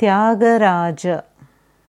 Tyagaraja